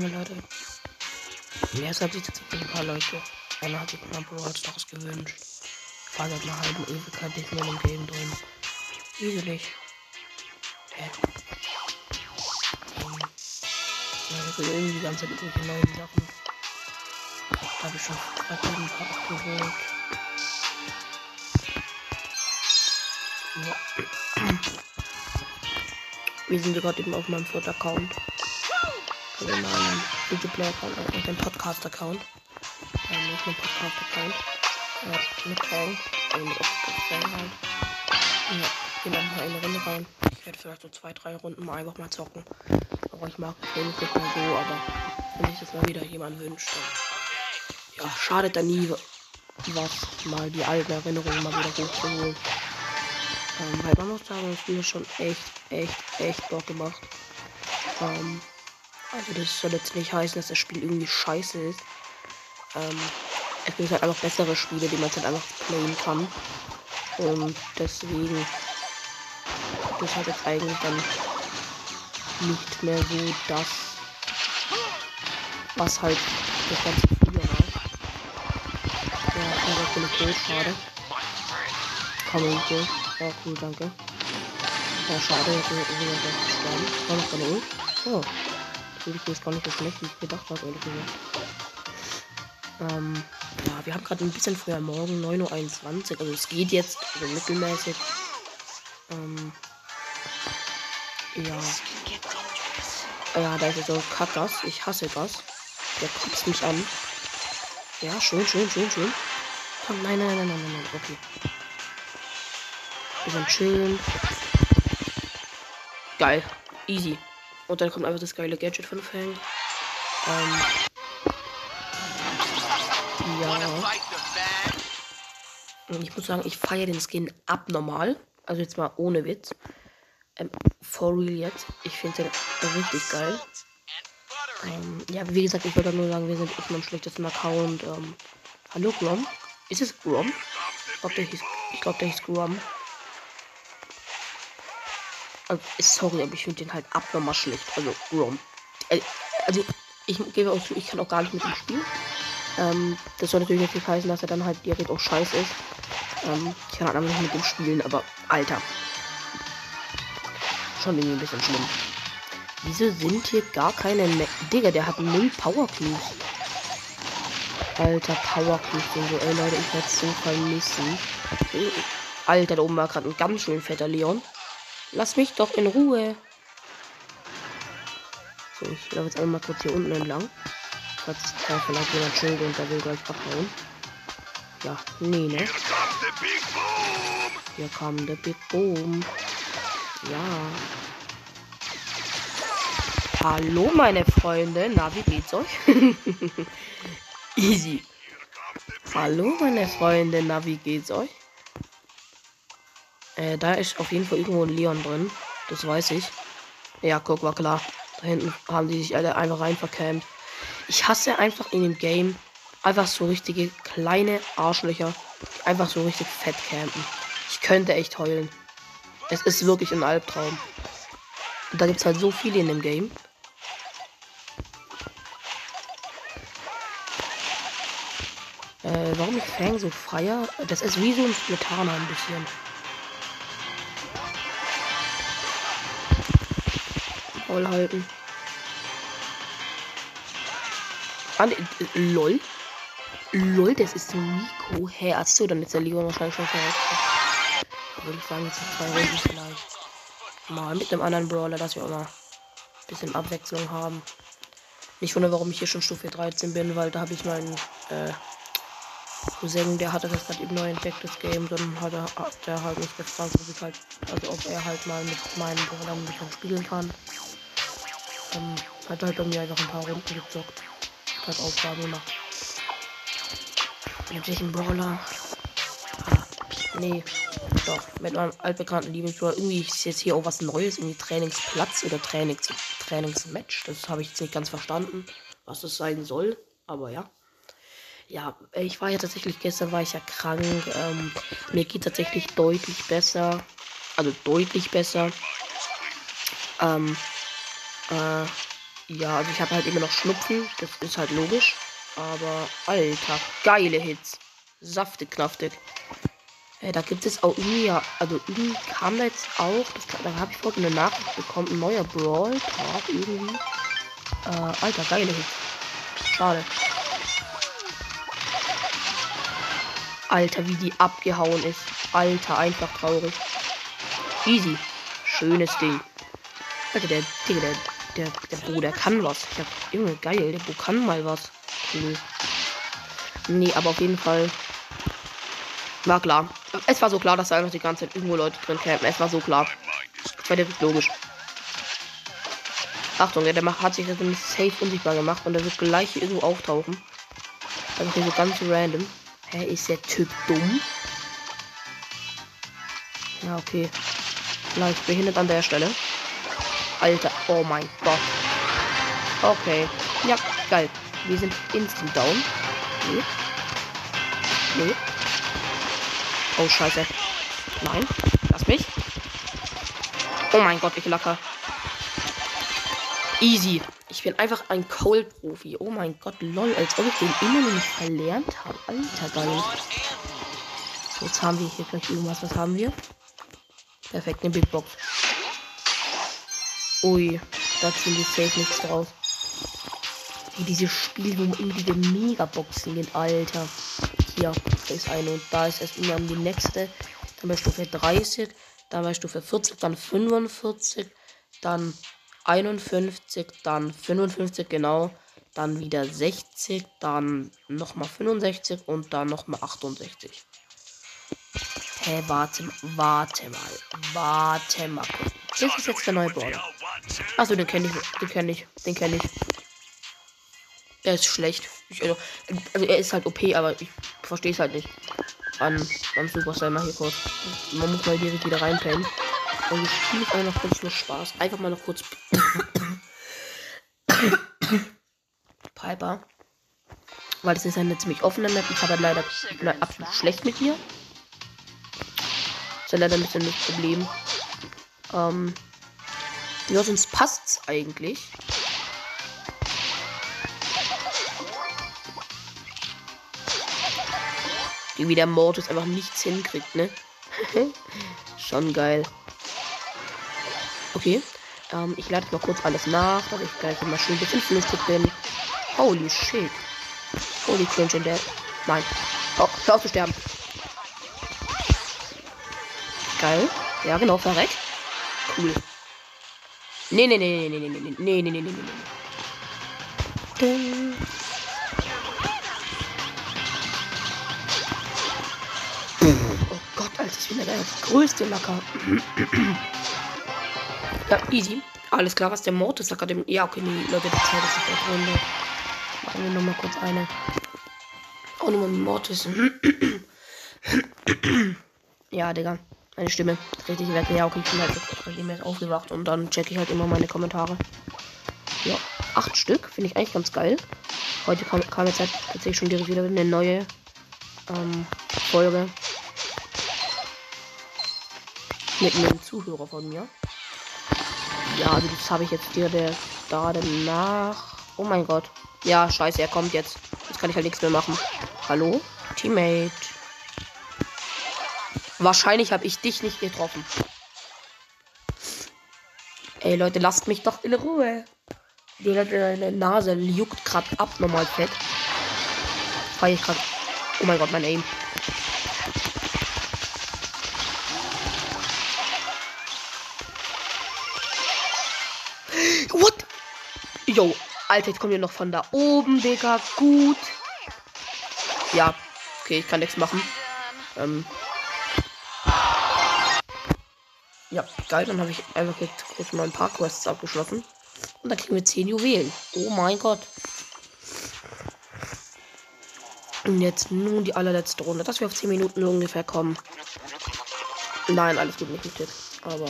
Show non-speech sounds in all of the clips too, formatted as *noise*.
meine Leute. Jetzt hat sich tatsächlich ein paar Leute. Einer hat sich mal Brawl Stars gewünscht. War seit einer halben Ewigkeit nicht mehr im Game drin. Wesentlich. Hä? Ich will irgendwie die ganze Zeit irgendwelche neuen Sachen. Da habe ich schon gerade ein paar abgeholt. Wir sind gerade eben auf meinem Foot-Account. Also meinem Multiplayer-Account, also auf dem Podcast-Account. Ähm, nicht mein Podcast-Account. Ja, mit Fang. Also mit Fang halt. Ja, gehen dann mal eine Runde rein. Ich werde vielleicht so zwei, drei Runden mal einfach mal zocken. Aber ich mag das nicht mal so, aber wenn sich das mal wieder jemand wünscht, dann ja, schadet da nie was, mal die alten Erinnerungen mal wieder hochzuholen. Ähm, weil man muss sagen, das Spiel ist schon echt, echt, echt Bock gemacht. Ähm, also das soll jetzt nicht heißen, dass das Spiel irgendwie scheiße ist. Ähm, es gibt halt einfach bessere Spiele, die man halt einfach playen kann. Und deswegen das halt jetzt eigentlich dann nicht mehr so das, was halt das ganze früher war. Ja, aber finde ich blöd, schade. Komm, ich ja, cool, danke. Ja, schade, jetzt ist er wieder gestorben. War noch keine Ult? Oh. Das ist gar nicht so schlecht, wie ich gedacht habe, ehrlich gesagt. Ähm, ja, wir haben gerade ein bisschen früher morgen, 9.21 Uhr. Also es geht jetzt, also mittelmäßig. Ähm, ja. Ja, da ist jetzt so Kackgas. Ich hasse das. Der kotzt mich an. Ja, schön, schön, schön, schön. Komm, nein, nein, nein, nein, nein, nein. Okay. Bisschen chillen. Geil. Easy. Und dann kommt einfach das geile Gadget von Fang. Ähm. Ja. Und ich muss sagen, ich feiere den Skin abnormal. Also jetzt mal ohne Witz. Ähm, for real jetzt. Ich finde den richtig geil. Ähm, ja, wie gesagt, ich wollte nur sagen, wir sind auf meinem schlechtesten Account. Ähm, hallo Grom? Ist es Grom? Ich glaube, der hieß, glaub, der hieß Grom. Also, sorry, aber ich finde den halt abnormal schlecht. Also, Rom. Äh, also, ich gebe auch zu, ich kann auch gar nicht mit ihm spielen. Ähm, das soll natürlich nicht heißen, dass er dann halt direkt auch scheiße ist. Ähm, ich kann halt einfach nicht mit ihm spielen, aber Alter. Schon irgendwie ein bisschen schlimm. Wieso sind hier gar keine Me Digga, der hat null Power Clues. Alter, Power Clues. Ey, Leute, ich werde so vermissen. Alter, da oben war gerade ein ganz schön fetter Leon. Lass mich doch in Ruhe. So, ich laufe jetzt einmal kurz hier unten entlang. Falls da vielleicht jemand schön und der will gleich abhauen. Ja, nee, ne? Hier kam der Big Boom. Ja. Hallo, meine Freunde. Na, wie geht's euch? *laughs* Easy. Hallo, meine Freunde. Na, wie geht's euch? Äh, da ist auf jeden Fall irgendwo ein Leon drin. Das weiß ich. Ja, guck, war klar. Da hinten haben die sich alle einfach rein verkämmt. Ich hasse einfach in dem Game einfach so richtige kleine Arschlöcher, die einfach so richtig fett campen. Ich könnte echt heulen. Es ist wirklich ein Albtraum. Und da gibt es halt so viele in dem Game. Äh, warum ich Fang so feier? Das ist wie so ein Splitana ein bisschen. Maul halten. Ah, ne, lol. Lol, das ist Nico. Hä, hey, achso, dann ist der Leon wahrscheinlich schon verletzt. Würde ich sagen, jetzt sind zwei Runden vielleicht. Mal mit einem anderen Brawler, dass wir auch mal ein bisschen Abwechslung haben. Nicht wundern, warum ich hier schon Stufe 13 bin, weil da habe ich meinen äh, Cousin, der hatte das gerade eben neu entdeckt, das Game, dann hat er, hat er halt nicht gefragt, ob ich halt, also ob er halt mal mit meinen Brawlern ein bisschen spielen kann. Ähm, hat halt bei mir einfach ein paar Runden gezockt. Hat Aufgaben gemacht. Mit welchem Brawler? Ah, nee. Doch, mit meinem altbekannten Lieblingsbrawler. Irgendwie ist jetzt hier auch was Neues. Irgendwie Trainingsplatz oder Trainings Trainingsmatch. Das habe ich jetzt nicht ganz verstanden, was das sein soll. Aber ja. Ja, ich war ja tatsächlich, gestern war ich ja krank. Ähm, mir geht tatsächlich deutlich besser. Also deutlich besser. Ähm, äh, Ja, also ich habe halt immer noch Schnupfen. Das ist halt logisch. Aber, alter, geile Hits. Saftig, knaftig. Äh, da gibt es auch irgendwie, ja, also irgendwie kam da jetzt auch, das, da habe ich vorhin eine Nachricht bekommen, ein neuer Brawl Talk irgendwie. Äh, alter, geile Hits. Schade. Alter, wie die abgehauen ist. Alter, einfach traurig. Easy. Schönes Ding. Alter, der, der, der, der, der Bo, der kann was. Hab, Junge, geil, der Bo kann mal was. Cool. Nee, aber auf jeden Fall war klar. Es war so klar, dass da einfach die ganze Zeit irgendwo Leute drin campen. Es war so klar. Das war direkt logisch. Achtung, ja, der macht, hat sich das nämlich safe unsichtbar gemacht und er wird gleich irgendwo auftauchen. Also hier so ganz random. Hä, ist der Typ dumm? Ja, okay. Leicht behindert an der Stelle. Alter, oh mein Gott. Okay. Ja, geil. Wir sind instant down. Nee. Nee. Oh, scheiße. Nein. Lass mich. Oh mein Gott, ich lacker. Easy. Ich bin einfach ein Cold-Profi. Oh mein Gott, lol. Als ob ich den immer noch nicht verlernt habe. Alter, geil. Jetzt haben wir hier gleich irgendwas. Was haben wir? Perfekt, eine Big Box. Ui, da ziehen wir safe nichts draus. Wie dieses Spiel, wo immer diese Megaboxen gehen, Alter. Hier, da ist eine und da ist erst immer die nächste. Dann bei Stufe 30, dann bei Stufe 40, dann 45, dann 51, dann 55, genau. Dann wieder 60, dann nochmal 65 und dann nochmal 68. Hä, hey, warte, warte mal, warte mal. Das ist jetzt der neue Border. Achso, den kenne ich, den kenne ich, den kenne ich. Er ist schlecht. Ich, also, also, er ist halt OP, aber ich verstehe es halt nicht. An, am Supercell mal hier kurz. Man muss mal direkt wieder reinpennen. Und ich spiele einfach noch kurz nur Spaß. Einfach mal noch kurz. *coughs* Piper. Weil das ist eine ziemlich offene Map. Ich habe halt leider halt absolut schlecht mit ihr. Das ist leider ein bisschen das Problem. Ähm. Ja, sonst passt's eigentlich. Wie der Mortis einfach nichts hinkriegt, ne? *laughs* Schon geil. Okay. Ähm, ich lade mal kurz alles nach, damit ich gleich immer schön flüchtig bin. Holy shit. Holy cringe in der. Nein. Oh, hör auf zu sterben. Geil. Ja, genau, verreckt. Cool. Nee, nee, nee, nee, nee, nee, nee, nee, nee, nee, nee, nee. Oh Gott, Alter, ich bin der größte Lacker. ja, easy. Alles klar, was der Mortis Akademie. Ja, okay, nee, Leute, die Zeit ist nicht Runde. Machen wir nochmal kurz eine. Oh, nochmal Mortis. ja, Digga. Meine Stimme. Richtig. Ja, ich bin halt nachdem jetzt aufgewacht und dann checke ich halt immer meine Kommentare. Ja, acht Stück. Finde ich eigentlich ganz geil. Heute kam, kam jetzt halt tatsächlich schon direkt wieder eine neue ähm, Folge. Mit einem Zuhörer von mir. Ja, also das habe ich jetzt dir der gerade nach. Oh mein Gott. Ja, scheiße, er kommt jetzt. Jetzt kann ich halt nichts mehr machen. Hallo? Teammate. Wahrscheinlich habe ich dich nicht getroffen. Ey Leute, lasst mich doch in Ruhe. Die deine Nase juckt gerade abnormal fett. Feier ich gerade. Oh mein Gott, mein Aim. What? Yo, Alter, jetzt kommt ihr noch von da oben, Digga. Gut. Ja. Okay, ich kann nichts machen. Ähm, Ja, geil. Dann habe ich einfach jetzt kurz mal ein paar Quests abgeschlossen. Und dann kriegen wir 10 Juwelen. Oh mein Gott. Und jetzt nun die allerletzte Runde, dass wir auf 10 Minuten ungefähr kommen. Nein, alles gut, mit Tipp. Aber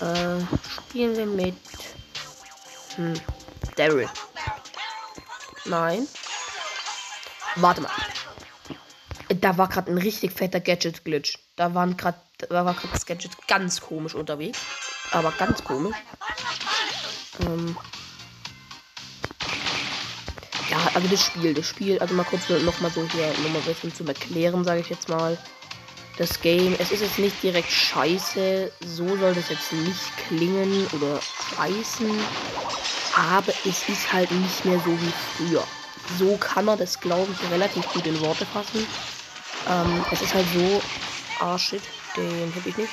äh, spielen wir mit hm, Daryl. Nein. Warte mal. Da war gerade ein richtig fetter Gadget-Glitch. Da waren gerade da war das Gadget ganz komisch unterwegs. Aber ganz komisch. Ähm, also das Spiel, das Spiel, also mal kurz noch mal so hier nochmal ein bisschen zum Erklären, sage ich jetzt mal. Das Game, es ist jetzt nicht direkt scheiße, so soll das jetzt nicht klingen oder scheißen, aber es ist halt nicht mehr so wie früher. So kann man das, glaube ich, relativ gut in Worte fassen. Ähm, es ist halt so, ah shit, den hab ich nicht.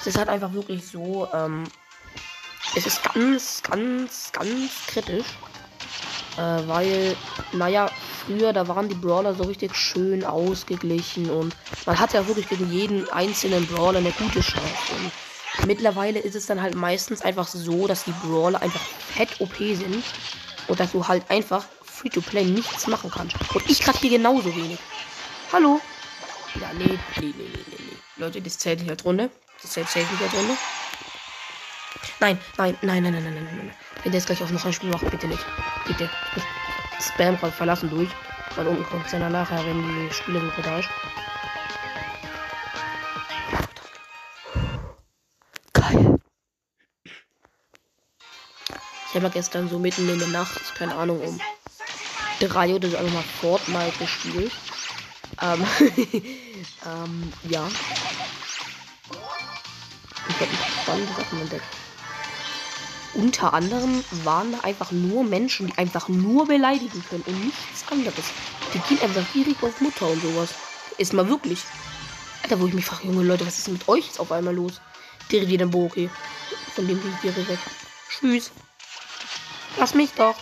Es ist halt einfach wirklich so, ähm, es ist ganz, ganz, ganz kritisch. Äh, weil, naja, früher, da waren die Brawler so richtig schön ausgeglichen und man hat ja wirklich gegen jeden einzelnen Brawler eine gute Chance. Und mittlerweile ist es dann halt meistens einfach so, dass die Brawler einfach fett OP sind und dass du halt einfach Free-to-Play nichts machen kannst. Und ich gerade hier genauso wenig. Hallo? Ja, nee, nee, nee, nee, nee, nee. Leute, das zählt als Runde. Das zählt safe nicht als Runde. Nein, nein, nein, nein, nein, nein, nein, nein. Wenn der jetzt gleich auf noch ein Spiel macht, bitte nicht. Bitte. Spam gerade verlassen durch. Weil unten kommt es dann nachher, wenn die Spielesuche da ist. Geil. Ich habe gestern so mitten in der Nacht, keine Ahnung, um drei oder so einfach mal Fortnite gespielt. Ähm, *laughs* ähm, ja. Ich habe spannende Sachen entdeckt unter anderem waren da einfach nur Menschen, die einfach nur beleidigen können und nichts anderes. Die gehen einfach direkt auf Mutter und sowas. Ist mal wirklich. Alter, wo ich mich frage, junge Leute, was ist mit euch jetzt auf einmal los? Direkt wieder Bo, okay. Von dem bin ich weg. Tschüss. Lass mich doch.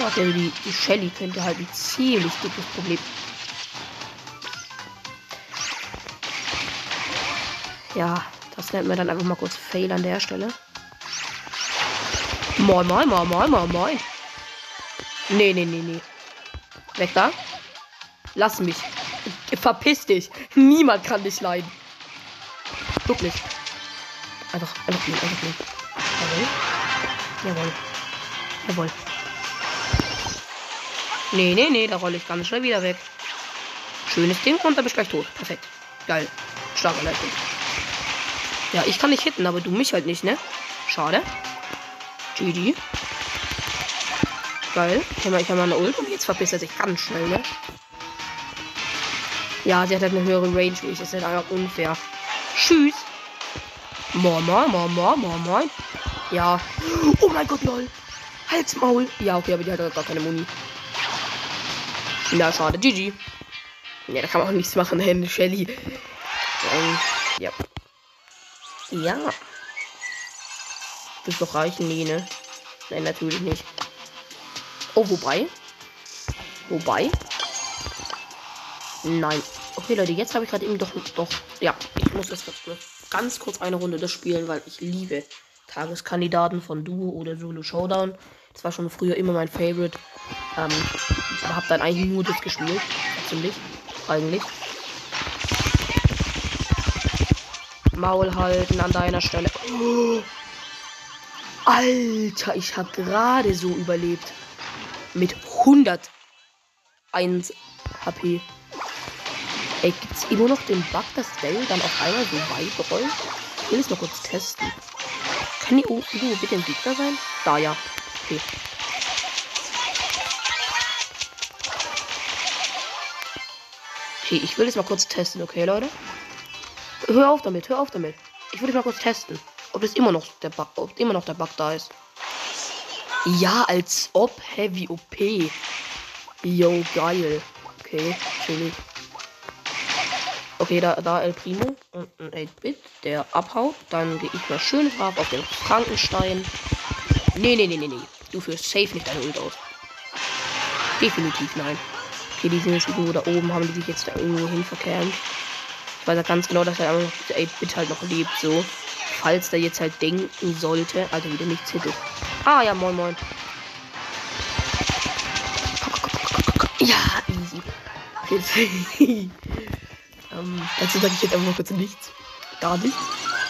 Ja, die, die Shelly könnte halt ein ziemlich dickes Problem. Ja, das nennt man dann einfach mal kurz Fail an der Stelle. Moin, moin, moin, moin, moin, moin. Nee, nee, nee, nee. Weg da. Lass mich. Verpiss dich. Niemand kann dich leiden. Wirklich. Einfach, einfach nicht, einfach nicht. Jawohl. Jawohl. Jawohl. Nee, nee, nee, da rolle ich ganz schnell wieder weg. Schönes Ding und dann bin ich gleich tot. Perfekt. Geil. Starke Leistung. Ja, ich kann nicht hitten, aber du mich halt nicht, ne? Schade. GG. Geil. Ich habe mal, eine Ult und jetzt verpisst er sich ganz schnell, ne? Ja, sie hat halt eine höhere Range wie ich. Das ist halt einfach unfair. Tschüss. Moin, moin, moin, moin, moin, moin. Ja. Oh mein Gott, lol. Halsmaul. Ja, okay, aber die hat halt gar keine Muni. Na, schade. GG. Ja, da kann man auch nichts machen, *laughs* Shelly. Ähm, ja. Ja. Das doch reichen, nee, ne? Nein, natürlich nicht. Oh, wobei. Wobei. Nein. Okay, Leute, jetzt habe ich gerade eben doch, doch. Ja, ich muss jetzt ganz kurz eine Runde das spielen, weil ich liebe Tageskandidaten von Duo oder Solo Showdown. Das war schon früher immer mein Favorite. Ähm, ich habe dann eigentlich nur das gespielt. Ziemlich. Eigentlich. Maul halten an deiner Stelle. Oh. Alter, ich habe gerade so überlebt. Mit 101 HP. Ey, gibt's immer noch den Bug, dass Dell dann auf einmal so weit rollt? Ich will es noch kurz testen. Kann die irgendwo bitte ein Gegner sein? Da, ja. Okay. Okay, ich will es mal kurz testen, okay, Leute? Hör auf damit, hör auf damit. Ich es mal kurz testen. Ob es immer noch der Bug, ob immer noch der Bug da ist. Ja, als ob Heavy OP. Yo, geil. Okay, chillig. Okay, da, da El Primo und ein 8-Bit, der abhaut. Dann gehe ich mal schön brav auf den Frankenstein. Nee, nee, nee, nee, nee. Du führst safe nicht deine Ult aus. Definitiv nein. Okay, die sind jetzt irgendwo da oben, haben die sich jetzt da irgendwo hin verkehrt. Ich weiß ja ganz genau, dass der 8-Bit halt noch lebt, so falls der jetzt halt denken sollte, also wieder nichts hätte. Ah ja, moin moin. Ja, easy. Jetzt. *laughs* ähm, dazu sage ich jetzt einfach kurz nichts. Gar nichts.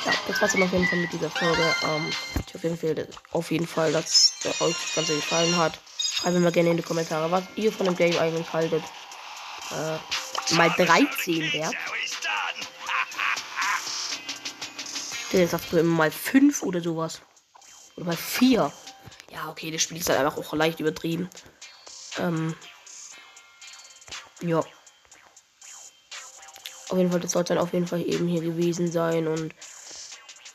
Ja, das war's dann auf jeden Fall mit dieser Folge. Ähm, ich auf jeden Fall, auf jeden Fall, dass euch das Ganze gefallen hat. Schreibt mir gerne in die Kommentare, was ihr von dem Game eigentlich haltet. Äh, mal 13 wert. Der sagt immer mal 5 oder sowas. Oder mal 4. Ja, okay, das Spiel ist halt einfach auch leicht übertrieben. Ähm. Ja. Auf jeden Fall, das sollte dann auf jeden Fall eben hier gewesen sein und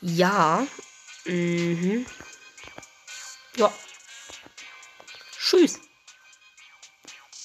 ja. Mhm. Ja. Tschüss.